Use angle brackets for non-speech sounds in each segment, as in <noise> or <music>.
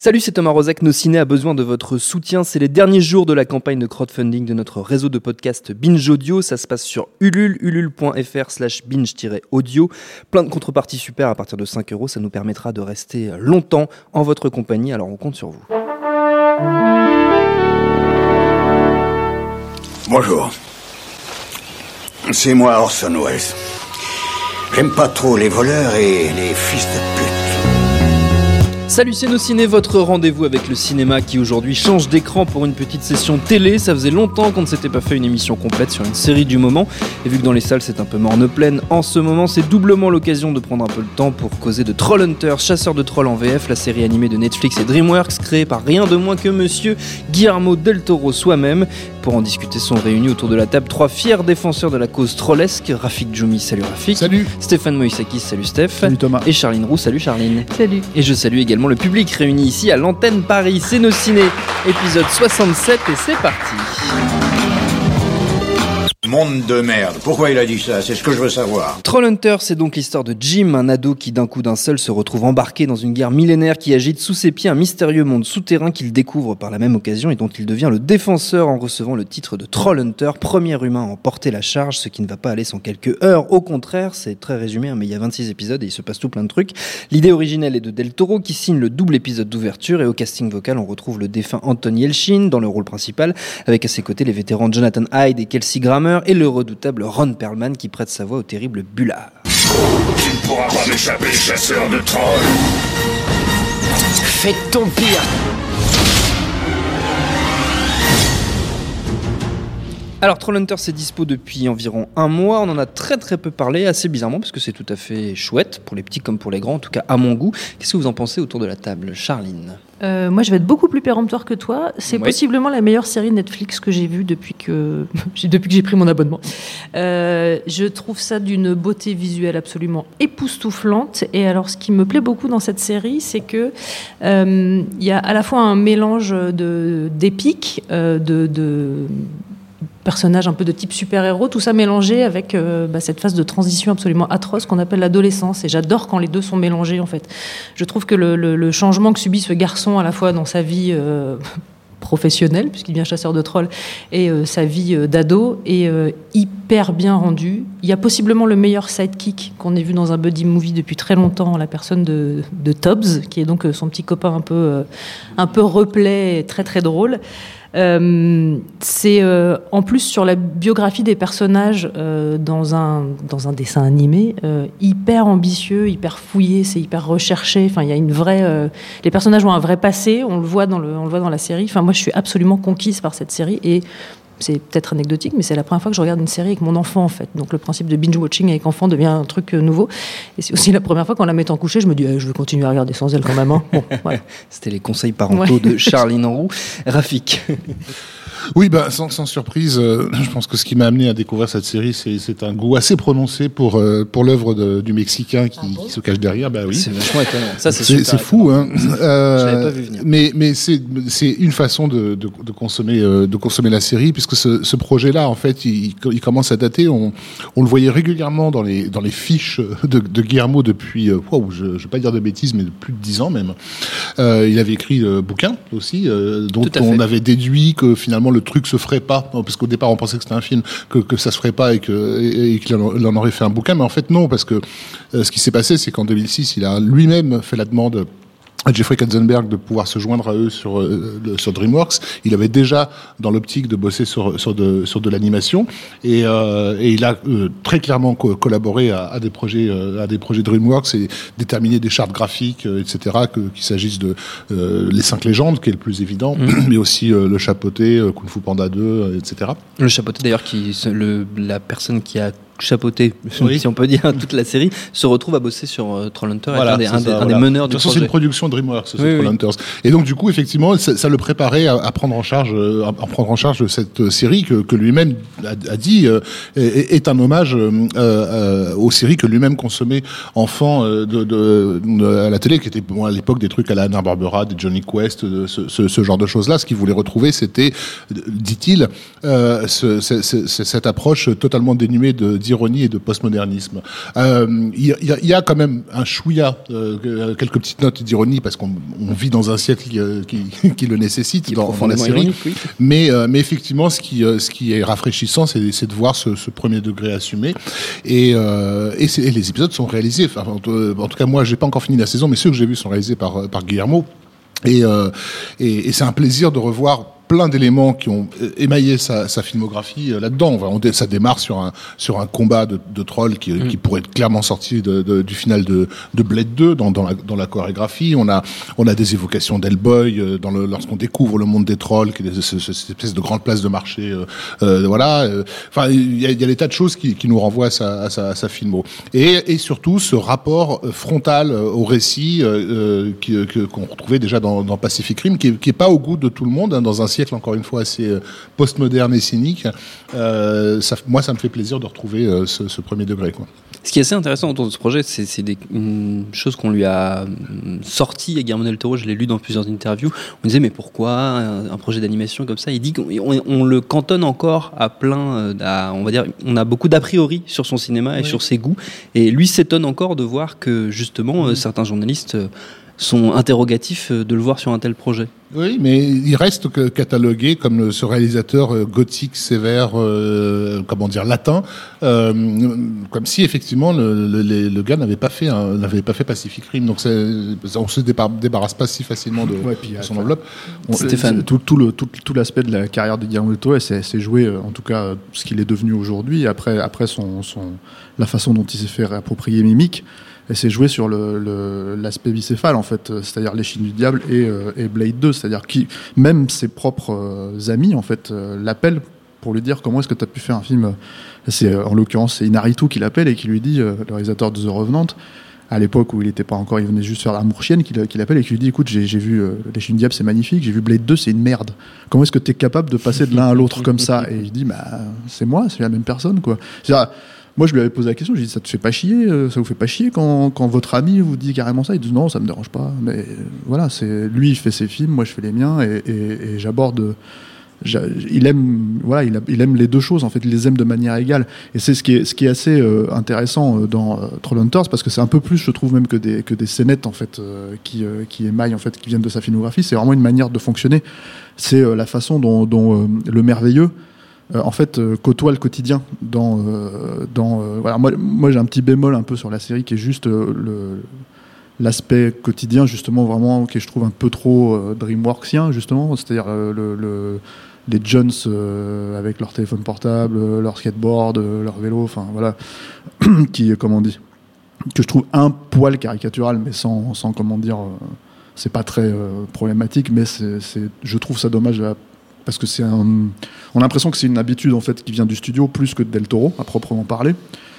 Salut, c'est Thomas Rozek. Nos ciné a besoin de votre soutien. C'est les derniers jours de la campagne de crowdfunding de notre réseau de podcast Binge Audio. Ça se passe sur ulule, ulule.fr slash binge-audio. Plein de contreparties super à partir de 5 euros. Ça nous permettra de rester longtemps en votre compagnie. Alors on compte sur vous. Bonjour. C'est moi Orson Welles. J'aime pas trop les voleurs et les fils de pute. Salut ciné, votre rendez-vous avec le cinéma qui aujourd'hui change d'écran pour une petite session télé. Ça faisait longtemps qu'on ne s'était pas fait une émission complète sur une série du moment. Et vu que dans les salles c'est un peu morne pleine en ce moment, c'est doublement l'occasion de prendre un peu le temps pour causer de Trollhunter, chasseur de trolls en VF, la série animée de Netflix et DreamWorks créée par rien de moins que monsieur Guillermo del Toro soi-même. Pour en discuter sont réunis autour de la table trois fiers défenseurs de la cause trollesque. Rafik Djoumi, salut Rafik. Salut. Stéphane Moïsakis, salut Steph. Salut Thomas. Et Charline Roux, salut Charline. Salut. Et je salue également le public réuni ici à l'antenne Paris. C'est nos ciné, épisode 67 et c'est parti. Monde de merde. Pourquoi il a dit ça? C'est ce que je veux savoir. Trollhunter, c'est donc l'histoire de Jim, un ado qui d'un coup d'un seul se retrouve embarqué dans une guerre millénaire qui agite sous ses pieds un mystérieux monde souterrain qu'il découvre par la même occasion et dont il devient le défenseur en recevant le titre de Trollhunter, premier humain à en porter la charge, ce qui ne va pas aller sans quelques heures. Au contraire, c'est très résumé, hein, mais il y a 26 épisodes et il se passe tout plein de trucs. L'idée originelle est de Del Toro qui signe le double épisode d'ouverture et au casting vocal, on retrouve le défunt Anton Yelchin dans le rôle principal, avec à ses côtés les vétérans Jonathan Hyde et Kelsey Grammer et le redoutable Ron Perlman qui prête sa voix au terrible Bullard. Tu ne pourras pas m'échapper, chasseur de trolls Fais ton pire Alors Trollhunter c'est dispo depuis environ un mois, on en a très très peu parlé, assez bizarrement parce que c'est tout à fait chouette pour les petits comme pour les grands, en tout cas à mon goût. Qu'est-ce que vous en pensez autour de la table, Charline? Euh, moi, je vais être beaucoup plus péremptoire que toi. C'est Oui. possiblement la meilleure série Netflix que j'ai vue depuis que <laughs> j'ai- depuis que j'ai pris mon abonnement. Euh, je trouve ça d'une beauté visuelle absolument époustouflante. Et alors, ce qui me plaît beaucoup dans cette série, c'est que euh, il y a à la fois un mélange de d'épique, de, de personnages un peu de type super-héros, tout ça mélangé avec euh, bah, cette phase de transition absolument atroce qu'on appelle l'adolescence. Et j'adore quand les deux sont mélangés, en fait. Je trouve que le, changement que subit ce garçon à la fois dans sa vie euh, <laughs> professionnelle, puisqu'il devient chasseur de trolls, et euh, sa vie d'ado est hyper bien rendu. Il y a possiblement le meilleur sidekick qu'on ait vu dans un buddy movie depuis très longtemps, la personne de, de Tobbs, qui est donc son petit copain un peu, un peu replay et très très drôle. Euh, c'est euh, en plus sur la biographie des personnages euh, dans, un, dans un dessin animé hyper ambitieux, hyper fouillé, c'est hyper recherché. Enfin, il y a une vraie. les personnages ont un vrai passé, on le voit dans le, on le voit dans la série. Enfin, moi, je suis absolument conquise par cette série et c'est peut-être anecdotique, mais c'est la première fois que je regarde une série avec mon enfant en fait. Donc le principe de binge watching avec enfant devient un truc euh, nouveau. Et c'est aussi la première fois qu'en la mettant couchée, je me dis, eh, je vais continuer à regarder sans elle quand même. hein. Bon, <laughs> voilà. C'était les conseils parentaux Ouais. de Charline Roux. Rafik. Oui, bah, sans, sans surprise, euh, je pense que ce qui m'a amené à découvrir cette série, c'est un goût assez prononcé pour, euh, pour l'œuvre du Mexicain qui, qui se cache derrière. Bah oui. C'est vachement étonnant. Ça, c'est fou, hein. Euh, Je pas vu venir. Mais, mais c'est c'est une façon de, de, de consommer euh, de consommer la série, puisque ce, ce projet-là, en fait, il, il commence à dater. On, on le voyait régulièrement dans les dans les fiches de, de Guillermo depuis, euh, je, je vais pas dire de bêtises, mais de plus de dix ans même. Euh, il avait écrit le bouquin aussi, euh, dont fait. on avait déduit que finalement le truc se ferait pas, parce qu'au départ on pensait que c'était un film, que, que ça se ferait pas et que et, et qu'il en, aurait fait un bouquin, mais en fait non, parce que euh, ce qui s'est passé, c'est qu'en 2006, il a lui-même fait la demande à Jeffrey Katzenberg de pouvoir se joindre à eux sur, euh, sur DreamWorks. Il avait déjà dans l'optique de bosser sur, sur de, sur de l'animation et, euh, et il a euh, très clairement co- collaboré à, à des projets à des projets DreamWorks et déterminé des chartes graphiques, etc. Qu'il s'agisse de les cinq légendes, qui est le plus évident, <clears throat> mais aussi le chapeauté, euh, Kung Fu Panda 2, euh, etc. Le chapeauté d'ailleurs, qui le, la personne qui a chapeauté, Oui. si on peut dire, <laughs> toute la série, se retrouve à bosser sur euh, Trollhunter, Voilà, un, des, c'est un des- ça, un des meneurs De du toute façon, c'est une production DreamWorks, ce Oui, oui. Trollhunters. Et donc, du coup, effectivement, ça, ça le préparait à, à prendre en charge, euh, à prendre en charge cette euh, série que, que lui-même a, a dit euh, est, est un hommage euh, aux séries que lui-même consommait enfant de, de- de- à la télé, qui était bon, à l'époque des trucs à la Anna Barbera, des Johnny Quest, ce, ce- ce genre de choses-là. Ce qu'il voulait retrouver, c'était, dit-il, ce- ce- ce- ce- cette approche totalement dénuée de- d'ironie et de postmodernisme. Euh, Il y, a- y y quand même un chouïa, euh, quelques petites notes d'ironie, parce qu'on on vit dans un siècle qui, euh, qui, <laughs> qui le nécessite Qui dans, dans la série. oui. Mais, mais effectivement, ce qui, ce qui est rafraîchissant, c'est de voir ce, ce premier degré assumé. Et, et, c'est- et les épisodes sont réalisés. Enfin, en, tout- en tout cas, moi, j'ai pas encore fini la saison, mais ceux que j'ai vus sont réalisés par, par Guillermo. Et, euh, et, et c'est un plaisir de revoir plein d'éléments qui ont émaillé sa, sa filmographie euh, là-dedans. Enfin, on dé- ça démarre sur un sur un combat de, de trolls qui, qui pourrait être clairement sorti de, de- du final de, de Blade 2 dans, dans, la, dans la chorégraphie. On a on a des évocations d'Hellboy euh, lorsqu'on découvre le monde des trolls, qui est ce- ce- cette espèce de grande place de marché. euh, euh, voilà. euh, Enfin, il y a, y a des tas de choses qui, qui nous renvoient à sa, à sa, à sa filmo. Et, et surtout ce rapport frontal au récit qu'on retrouvait déjà dans, dans Pacific Rim, qui est, qui est pas au goût de tout le monde, hein, dans un siècle encore une fois assez euh, postmoderne et cynique. Euh, ça, moi, ça me fait plaisir de retrouver euh, ce, ce premier degré. Quoi. Ce qui est assez intéressant autour de ce projet, c'est des une chose qu'on lui a hum, sorti à Guillermo del Toro. Je l'ai lu dans plusieurs interviews. On disait mais pourquoi un, un projet d'animation comme ça? Il dit qu'on on- on le cantonne encore à plein, à- on va dire, on a beaucoup d'a priori sur son cinéma et sur ses goûts. Et lui s'étonne encore de voir que justement euh, certains journalistes euh, sont interrogatifs euh, de le voir sur un tel projet. Oui, mais il reste que catalogué comme ce réalisateur euh, gothique, sévère, euh, comment dire, latin, euh, comme si effectivement le, le, gars n'avait pas fait n'avait pas fait Pacific Rim. Donc c'est- on se débar- débarrasse pas si facilement de, Ouais, puis, de son enveloppe. On- Stéphane. Tout, tout le, tout, tout l'aspect de la carrière de Guillermo del Toro, c'est joué, euh, en tout cas, ce qu'il est devenu aujourd'hui, après, après son, son, la façon dont il s'est fait réapproprier Mimic, et c'est joué sur le- le- l'aspect bicéphale, en fait, c'est-à-dire Les Chines du Diable et, euh, et Blade 2, c'est-à-dire qui, même ses propres euh, amis, en fait, euh, l'appellent pour lui dire comment est-ce que tu as pu faire un film. C'est, en l'occurrence, c'est Inaritu qui l'appelle et qui lui dit, le réalisateur de The Revenant, à l'époque où il était pas encore, il venait juste faire l'amour chienne, qu'il qu'il appelle et qui lui dit écoute, j'ai j'ai vu euh, Les Chines du Diable, c'est magnifique, j'ai vu Blade 2, c'est une merde. Comment est-ce que tu es capable de passer de l'un à l'autre comme ça? Et il dit bah, c'est moi, c'est la même personne, quoi. Moi, je lui avais posé la question, j'ai dit ça te fait pas chier, euh, ça vous fait pas chier quand, quand votre ami vous dit carrément ça? Il dit non, ça me dérange pas. Mais euh, voilà, c'est lui, il fait ses films, moi, je fais les miens et, et- et j'aborde. j'a- Il aime, voilà, il, a- il aime les deux choses. En fait, il les aime de manière égale. Et c'est ce qui est, ce qui est assez euh, intéressant dans euh, Trollhunters, parce que c'est un peu plus, je trouve, même que des que des scénettes en fait qui qui émaillent en fait, qui viennent de sa filmographie. C'est vraiment une manière de fonctionner. C'est la façon dont, dont, le merveilleux euh, en fait euh, côtoie le quotidien dans euh, dans euh, voilà. Moi j'ai un petit bémol un peu sur la série qui est juste l'aspect quotidien justement vraiment que je trouve un peu trop DreamWorksien justement. C'est-à-dire le, le- les Jones avec leur téléphone portable leur skateboard leur vélo enfin voilà. <clears throat> Qui comment on dit que je trouve un poil caricatural mais sans, sans comment dire c'est pas très problématique mais c'est je trouve ça dommage parce que c'est un on a l'impression que c'est une habitude en fait qui vient du studio plus que de Del Toro à proprement parler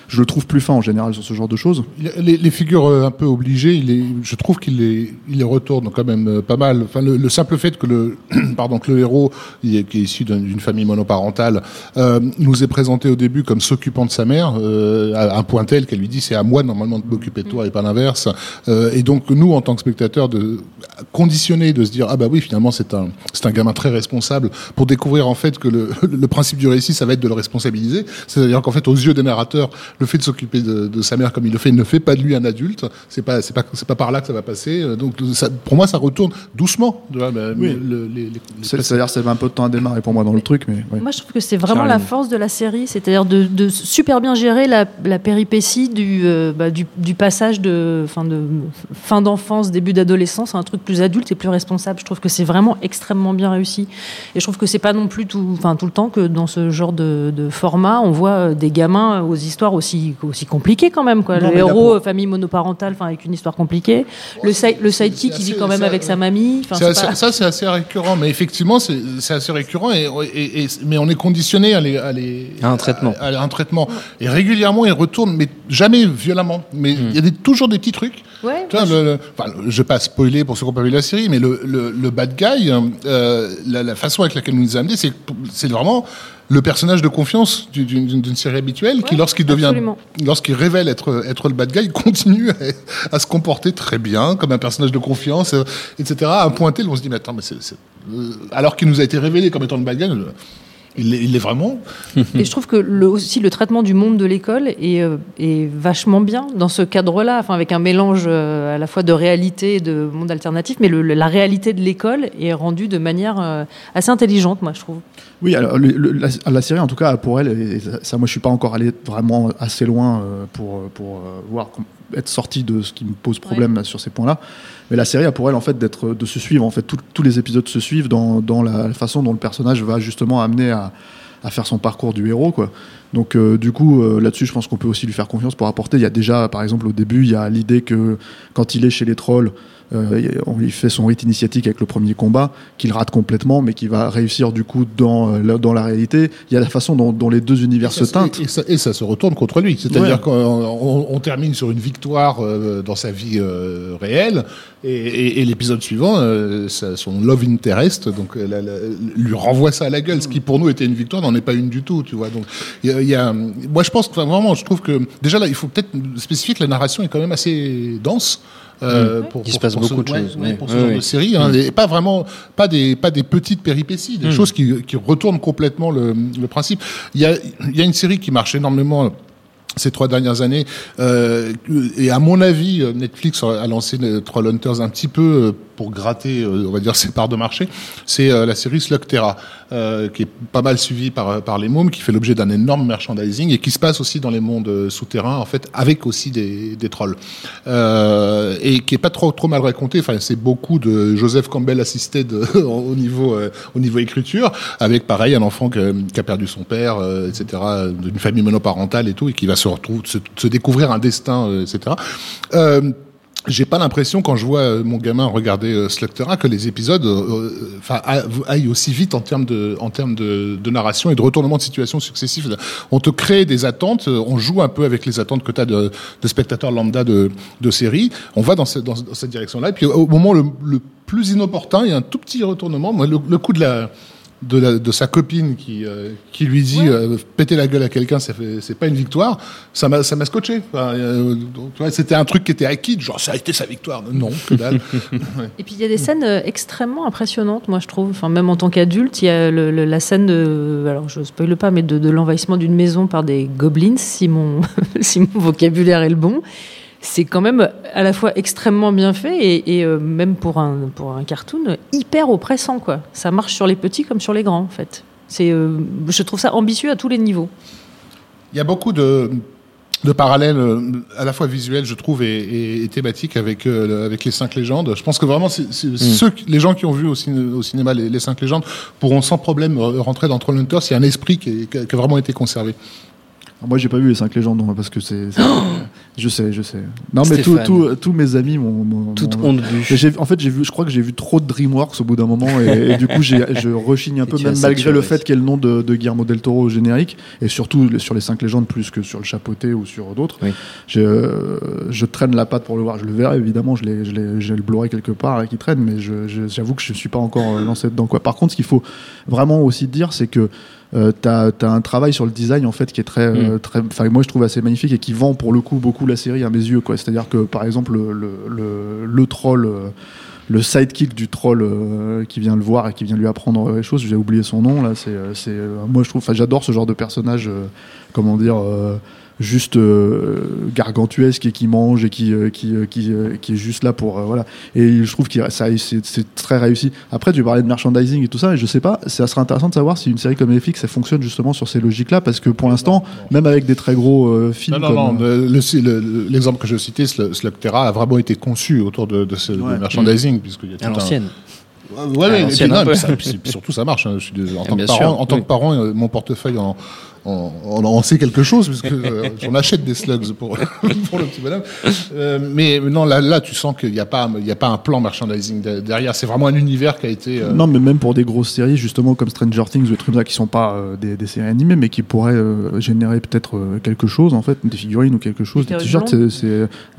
je le trouve plus fin en général sur ce genre de choses Les, figures euh, un peu obligées, je trouve qu'il les, retourne quand même euh, pas mal. Enfin, le, le simple fait que le, <clears throat> pardon, que le héros, qui est issu d'un- d'une famille monoparentale, euh, nous est présenté au début comme s'occupant de sa mère, à un point tel qu'elle lui dit c'est à moi normalement de m'occuper de toi et pas l'inverse. Et donc nous, en tant que spectateurs, de conditionner de se dire ah bah oui finalement c'est un, un gamin très responsable pour découvrir en fait que <laughs> le principe du récit ça va être de le responsabiliser. C'est-à-dire qu'en fait aux yeux des narrateurs, le fait de s'occuper de, de sa mère comme il le fait ne fait pas de lui un adulte. C'est pas, c'est pas, c'est pas par là que ça va passer. Euh, Donc, ça- pour moi, ça retourne doucement. tu vois, mais- mais le- les- les- les- C'est- C'est-à-dire, ça met un peu de temps à démarrer pour moi dans le truc, mais. Moi, je trouve que c'est vraiment la force de la série, c'est-à-dire de, de super bien gérer la, la péripétie du, euh, bah, du, du passage de fin, de fin d'enfance, début d'adolescence à un truc plus adulte et plus responsable. Je trouve que c'est vraiment extrêmement bien réussi. Et je trouve que c'est pas non plus tout, enfin, tout le temps que dans ce genre de, de format, on voit euh, des gamins aux histoires aussi, aussi compliquées quand même. Quoi. Non, le héros, famille monoparentale, enfin, avec une histoire compliquée. Le, side- le sidekick, il vit quand même avec sa mamie. Enfin, C'est c'est assez- pas- Ça, c'est assez récurrent, mais effectivement, c'est c'est assez récurrent, et, et- et- mais on est conditionné à les, à les- À un traitement. à- à un traitement. Et régulièrement, ils retournent, mais jamais violemment. Mais il y a des- toujours des petits trucs. Ouais, Tu vois, le- le- enfin, je vais pas spoiler pour ceux qui n'ont pas vu la série, mais le, le, le bad guy, euh, la, la façon avec laquelle il nous a amené, c'est c'est vraiment le personnage de confiance du- d'une série habituelle qui, lorsqu'il devient, lorsqu'il révèle être, être le bad guy, il continue à, à se comporter très bien comme un personnage de confiance, euh, etc. À un point tel où on se dit, mais attends, mais c'est, euh, alors qu'il nous a été révélé comme étant le bad guy, euh, il l'est vraiment. Et je trouve que le, aussi le traitement du monde de l'école est, est vachement bien dans ce cadre-là, enfin avec un mélange à la fois de réalité et de monde alternatif, mais le- la réalité de l'école est rendue de manière assez intelligente, moi je trouve. Oui, alors le- le- la, la série, en tout cas, pour elle, et ça, moi, je suis pas encore allé vraiment assez loin euh, pour, pour euh, voir être sorti de ce qui me pose problème là, sur ces points-là. Mais la série a pour elle en fait d'être, de se suivre. En fait, Tout- tous les épisodes se suivent dans, dans la façon dont le personnage va justement amener à, à faire son parcours du héros, quoi. Donc, euh, du coup, euh, là-dessus, je pense qu'on peut aussi lui faire confiance pour apporter. Il y a déjà, par exemple, au début, il y a l'idée que quand il est chez les trolls, euh, on lui fait son rite initiatique avec le premier combat, qu'il rate complètement, mais qui va réussir du coup dans, euh, la, dans la réalité. Il y a la façon dont, dont les deux univers se teintent. Et, et ça, et ça se retourne contre lui. C'est-à-dire Ouais. qu'on on, on termine sur une victoire euh, dans sa vie euh, réelle, et, l'épisode suivant, ça- son love interest, donc la- la- lui renvoie ça à la gueule. Ce qui pour nous était une victoire n'en est pas une du tout, tu vois. Donc, il y a, il y a- moi je pense que enfin, vraiment, je trouve que déjà là, il faut peut-être spécifier que la narration est quand même assez dense. Euh, pour, Il se passe pour beaucoup ce, de ouais, choses, ouais, pour ce genre de série, hein, et pas vraiment, pas des, pas des petites péripéties, des choses qui, qui retournent complètement le, le principe. Il y a, il y a une série qui marche énormément ces trois dernières années, euh, et à mon avis, euh, Netflix a lancé les Trollhunters un petit peu euh, pour gratter, euh, on va dire, <laughs> ses parts de marché. C'est euh, la série Slugterra, euh, qui est pas mal suivie par, par les mômes, qui fait l'objet d'un énorme merchandising et qui se passe aussi dans les mondes souterrains, en fait, avec aussi des, des trolls. Et qui est pas trop, trop mal raconté. Enfin, c'est beaucoup de Joseph Campbell assisté de, <laughs> au niveau, au niveau écriture, avec pareil un enfant que- qui a perdu son père, etc., d'une famille monoparentale et tout, et qui va se retrouver, se, se découvrir un destin, etc. Euh, j'ai pas l'impression quand je vois euh, mon gamin regarder euh, que les épisodes euh, euh, aillent aussi vite en termes de en termes de, narration et de retournement de situation successifs. On te crée des attentes, on joue un peu avec les attentes que tu as de, de spectateurs lambda de, de série. On va dans, ce- dans, dans cette direction-là. Et puis au moment le, plus inopportun, il y a un tout petit retournement. Le coup de la de, la, de sa copine qui, euh, qui lui dit euh, péter la gueule à quelqu'un, c'est pas une victoire, ça m'a ça m'a scotché. Enfin, euh, c'était un truc qui était acquis, genre ça a été sa victoire. Non, que dalle. <laughs> Et puis il y a des scènes euh, extrêmement impressionnantes, moi je trouve. Enfin, même en tant qu'adulte, il y a le- le- la scène de, alors je spoile pas, mais de, de l'envahissement d'une maison par des goblins, si mon, <laughs> si mon vocabulaire est le bon. C'est quand même à la fois extrêmement bien fait et, et, euh, même pour un, pour un cartoon hyper oppressant quoi. Ça marche sur les petits comme sur les grands en fait. C'est, euh, je trouve ça ambitieux à tous les niveaux. Il y a beaucoup de, de parallèles, euh, à la fois visuels, je trouve, et, et- et thématiques avec, euh, avec les cinq légendes. Je pense que vraiment, c'est, c'est ceux, qui- les gens qui ont vu au, ciné- au cinéma les, les cinq légendes pourront sans problème re- rentrer dans Trollhunters. Il y a un esprit qui, est- qui a, qui a vraiment été conservé. Alors, Moi, j'ai pas vu les cinq légendes non, parce que c'est. <gasps> je sais, je sais. Non, mais tous mes amis m'ont. Toute honte j'ai- en fait, j'ai vu, je crois que j'ai vu trop de DreamWorks au bout d'un moment et, et du coup, je rechigne un <laughs> Et peu, même malgré saturé. le fait qu'il y ait le nom de, de Guillermo del Toro au générique et surtout sur les cinq légendes plus que sur le chapeauté ou sur d'autres. Oui. Euh, je traîne la patte pour le voir. Je le verrai évidemment. Je l'ai, je l'ai- j'ai le Blu-ray quelque part là, qui traîne, mais j'avoue que je suis pas encore euh, lancé dedans. Quoi. Par contre, ce qu'il faut vraiment aussi dire, c'est que euh, t'as as un travail sur le design en fait qui est très, très, enfin moi je trouve assez magnifique et qui vend pour le coup beaucoup la série à mes yeux quoi. C'est-à-dire que par exemple le le, le, le troll, euh, le sidekick du troll euh, qui vient le voir et qui vient lui apprendre les choses, j'ai oublié son nom là. C'est, euh, c'est, moi je trouve, enfin j'adore ce genre de personnage, euh, comment dire. Juste euh, gargantuesque et qui mange et qui euh, qui, euh, qui, euh, qui est juste là pour euh, voilà et je trouve que ça c'est très réussi après tu parlais de merchandising et tout ça et je sais pas ça serait intéressant de savoir si une série comme Netflix elle fonctionne justement sur ces logiques là parce que pour l'instant même avec des très gros euh, films Non, non, comme, non. le- le- le- L'exemple que je citais, Sl- Slugterra, a vraiment été conçu autour de, de ce de merchandising, puisqu'il y a tout À un- l'ancienne. Ouais, et puis non, ça- puis surtout ça marche. hein. Je suis désolé. En, tant que, sûr, parent, en tant oui. que parent, mon portefeuille en, en, en sait quelque chose, parce que euh, <laughs> j'en achète des slugs pour, <laughs> pour le petit bonhomme. Euh, mais non, là, là, tu sens qu'il n'y a, pas- il y a pas un plan merchandising de- derrière. C'est vraiment un univers qui a été. euh, Non, mais même pour des grosses séries, justement comme Stranger Things ou des trucs ça qui sont pas euh, des, des séries animées, mais qui pourraient euh, générer peut-être euh, quelque chose, en fait, des figurines ou quelque chose, Des t-shirts,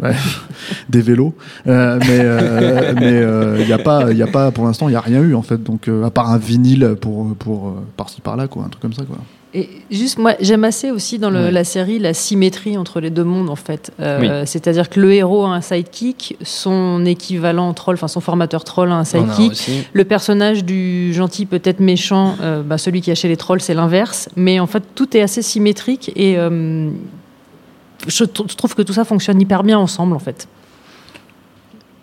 ouais, <laughs> des vélos. Euh, mais euh, il n'y a pas, il y a pas pour l'instant, il y a rien eu en fait. Donc euh, à part un vinyle pour pour par-ci par-là, quoi, un truc comme ça, quoi. Et juste, moi, j'aime assez aussi dans le- la série la symétrie entre les deux mondes, en fait. Euh, Oui. C'est-à-dire que le héros a un sidekick, son équivalent troll, enfin son formateur troll a un a sidekick. Le personnage du gentil, peut-être méchant, euh, bah, celui qui a chez les trolls, c'est l'inverse. Mais en fait, tout est assez symétrique et euh, je, je trouve que tout ça fonctionne hyper bien ensemble, en fait.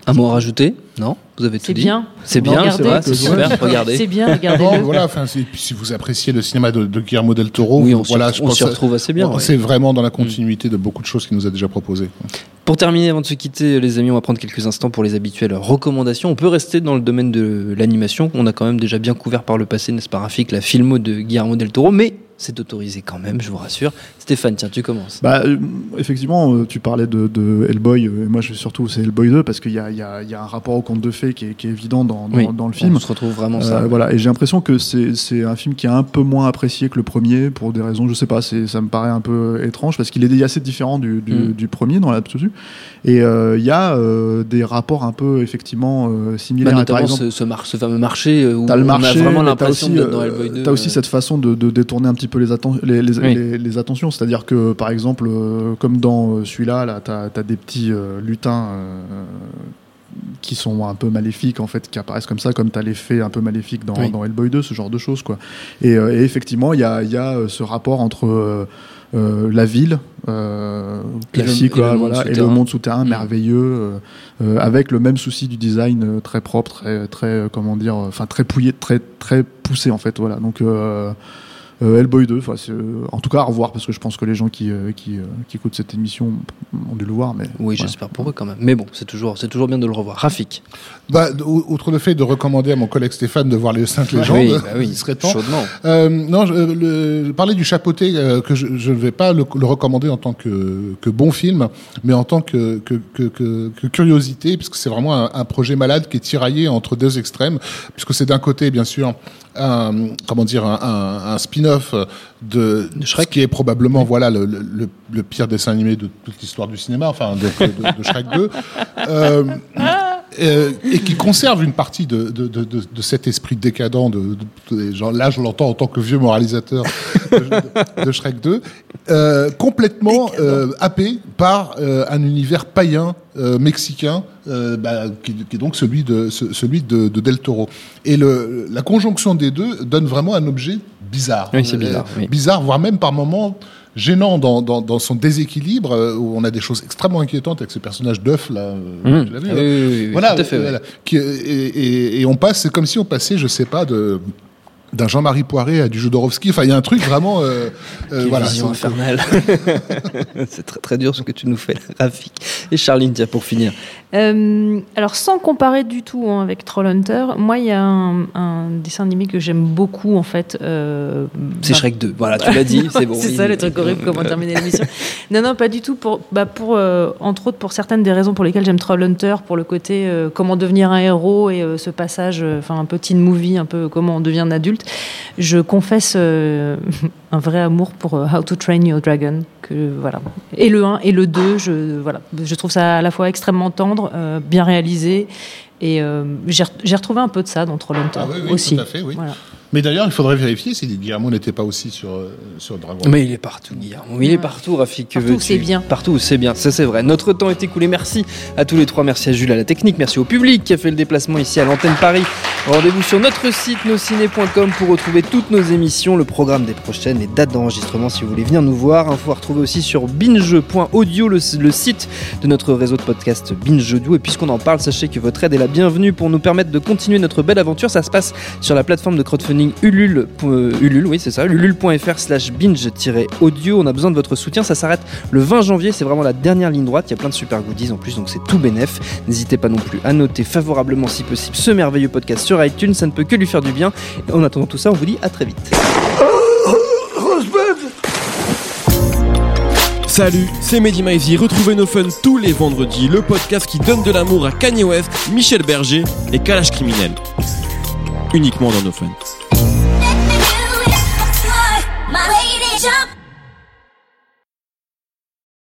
Un mot à rajouter Non Vous avez tout C'est dit bien. C'est bien, Regardez. c'est vrai, c'est super. Regardez. C'est bien, Non, regardez-le. voilà, enfin, si vous appréciez le cinéma de, de Guillermo del Toro, Oui, on s'y voilà, retrouve- je on pense s'y que- retrouve assez bien, ouais. C'est vraiment dans la continuité de beaucoup de choses qu'il nous a déjà proposées. Pour terminer, avant de se quitter, les amis, on va prendre quelques instants pour les habituelles recommandations. On peut rester dans le domaine de l'animation. On a quand même déjà bien couvert par le passé, n'est-ce pas, Rafik, la filmo de Guillermo del Toro, mais c'est autorisé quand même, je vous rassure. Stéphane, tiens, tu commences. Bah, euh, effectivement, euh, tu parlais de, de Hellboy, euh, et moi je surtout c'est Hellboy 2 parce qu'il y y, y a un rapport au conte de fées qui est, qui est évident dans, dans, Oui, dans le film. On se retrouve vraiment ça. Voilà, et j'ai l'impression que c'est un film qui est un peu moins apprécié que le premier pour des raisons, je sais pas, ça me paraît un peu étrange parce qu'il est assez différent du, du, Mm. du premier dans l'absolu. Et il y a des rapports un peu effectivement Bah, similaires. Et notamment par exemple, ce, ce, mar- ce fameux marché où le on a vraiment l'impression d'être dans Hellboy 2. t'as aussi cette façon de, de détourner un petit peu les, atten- les, les, Oui. les- les attentions. C'est-à-dire que, par exemple, euh, comme dans euh, celui-là, là, t'as as des petits euh, lutins qui sont un peu maléfiques, en fait, qui apparaissent comme ça, comme t'as les fées un peu maléfiques dans, Oui. dans Hellboy 2, ce genre de choses, quoi. Et, euh, et effectivement, il y a, il y a ce rapport entre euh, euh, la ville Et le- classique, et le voilà, et le souterrain. monde souterrain Mm. merveilleux, avec le même souci du design très propre, très, très comment dire, enfin très pouillé, très très poussé en fait. Voilà. Donc Hellboy 2, enfin, c'est, euh, en tout cas à revoir parce que je pense que les gens qui euh, qui, euh, qui écoutent cette émission ont dû le voir. Mais Oui, j'espère pour eux quand même. Mais bon, c'est toujours, c'est toujours bien de le revoir. Rafik. Bah, outre le fait de recommander à mon collègue Stéphane de voir les cinq légendes, oui, bah <laughs> oui, il serait temps. chaudement. Euh, non, je, euh, le, parler du chapeauté, euh, que je je ne vais pas le, le recommander en tant que, que bon film, mais en tant que, que, que, que- que curiosité, puisque c'est vraiment un, un projet malade qui est tiraillé entre deux extrêmes, puisque c'est d'un côté, bien sûr, un, comment dire, un, un, un spin-off de, De Shrek. qui est probablement voilà le, le, le- le pire dessin animé de toute l'histoire du cinéma, enfin de, de, de Shrek 2. Euh, <laughs> euh, et qui conserve une partie de, de, de, de, de cet esprit décadent. De, de- de- genre, là, je l'entends en tant que vieux moralisateur de, de Shrek 2, euh, complètement euh, happé par euh, un univers païen euh, mexicain, euh, bah, qui, qui est donc celui de ce- celui de, de Del Toro. Et le, la conjonction des deux donne vraiment un objet bizarre, Oui, c'est bizarre, Euh, oui. bizarre, voire même par moments gênant dans, dans, dans son déséquilibre, euh, où on a des choses extrêmement inquiétantes avec ce personnage d'œuf là. euh, Mmh. tu l'as vu, là oui, oui, oui, oui, voilà, tout à fait, voilà. ouais. Qui- et, et- et on passe, c'est comme si on passait, je sais pas, de d'un Jean-Marie Poiré à du Jodorowsky. Enfin, il y a un truc vraiment. euh, euh, voilà. c'est- infernale. <laughs> c'est très très dur ce que tu nous fais, Rafik. Et Charline, tiens, pour finir. Euh, alors, sans comparer du tout hein, avec Trollhunter, moi, il y a un, un dessin animé que j'aime beaucoup, en fait. euh, C'est bah, Shrek 2. Voilà, tu l'as dit, c'est bon. <laughs> c'est oui. ça le truc horrible, comment terminer l'émission. non, non, pas du tout. Pour, bah, pour, euh, entre autres, pour certaines des raisons pour lesquelles j'aime Trollhunter, pour le côté euh, comment devenir un héros et euh, ce passage, euh, enfin un peu teen movie, un peu comment on devient un adulte. Je confesse euh, <laughs> un vrai amour pour euh, How to Train Your Dragon. Que, voilà. Et le 1 et le 2, je, voilà. je trouve ça à la fois extrêmement tendre, euh, bien réalisé. Et j'ai retrouvé un peu de ça dans Trollhunter Ah oui, oui, aussi. tout à fait, oui. Voilà. Mais d'ailleurs, il faudrait vérifier si Guillermo n'était pas aussi sur, euh, sur Dragon. Mais il est partout, Guillermo. Il est partout, Rafik. Partout où c'est bien. Partout où c'est bien, ça c'est vrai. Notre temps est écoulé. Merci à tous les trois. Merci à Jules à la technique. Merci au public qui a fait le déplacement ici à l'antenne Paris. Rendez-vous sur notre site nosciné.com pour retrouver toutes nos émissions, le programme des prochaines, les dates d'enregistrement si vous voulez venir nous voir. Info à retrouver aussi sur binge.audio, le, le site de notre réseau de podcast Binge Audio. Et puisqu'on en parle, sachez que votre aide est la bienvenue pour nous permettre de continuer notre belle aventure. Ça se passe sur la plateforme de crowdfunding Ulule, euh, Ulule oui c'est ça, ulule.fr slash binge-audio. On a besoin de votre soutien. Ça s'arrête le 20 janvier. C'est vraiment la dernière ligne droite. Il y a plein de super goodies en plus, donc c'est tout bénef. N'hésitez pas non plus à noter favorablement si possible ce merveilleux podcast sur iTunes. Ça ne peut que lui faire du bien. En attendant tout ça, on vous dit à très vite. Salut, c'est Mehdi Maizy. Retrouvez nos fun tous les vendredis, le podcast qui donne de l'amour à Kanye West, Michel Berger et Kalash Criminel. Uniquement dans nos fun.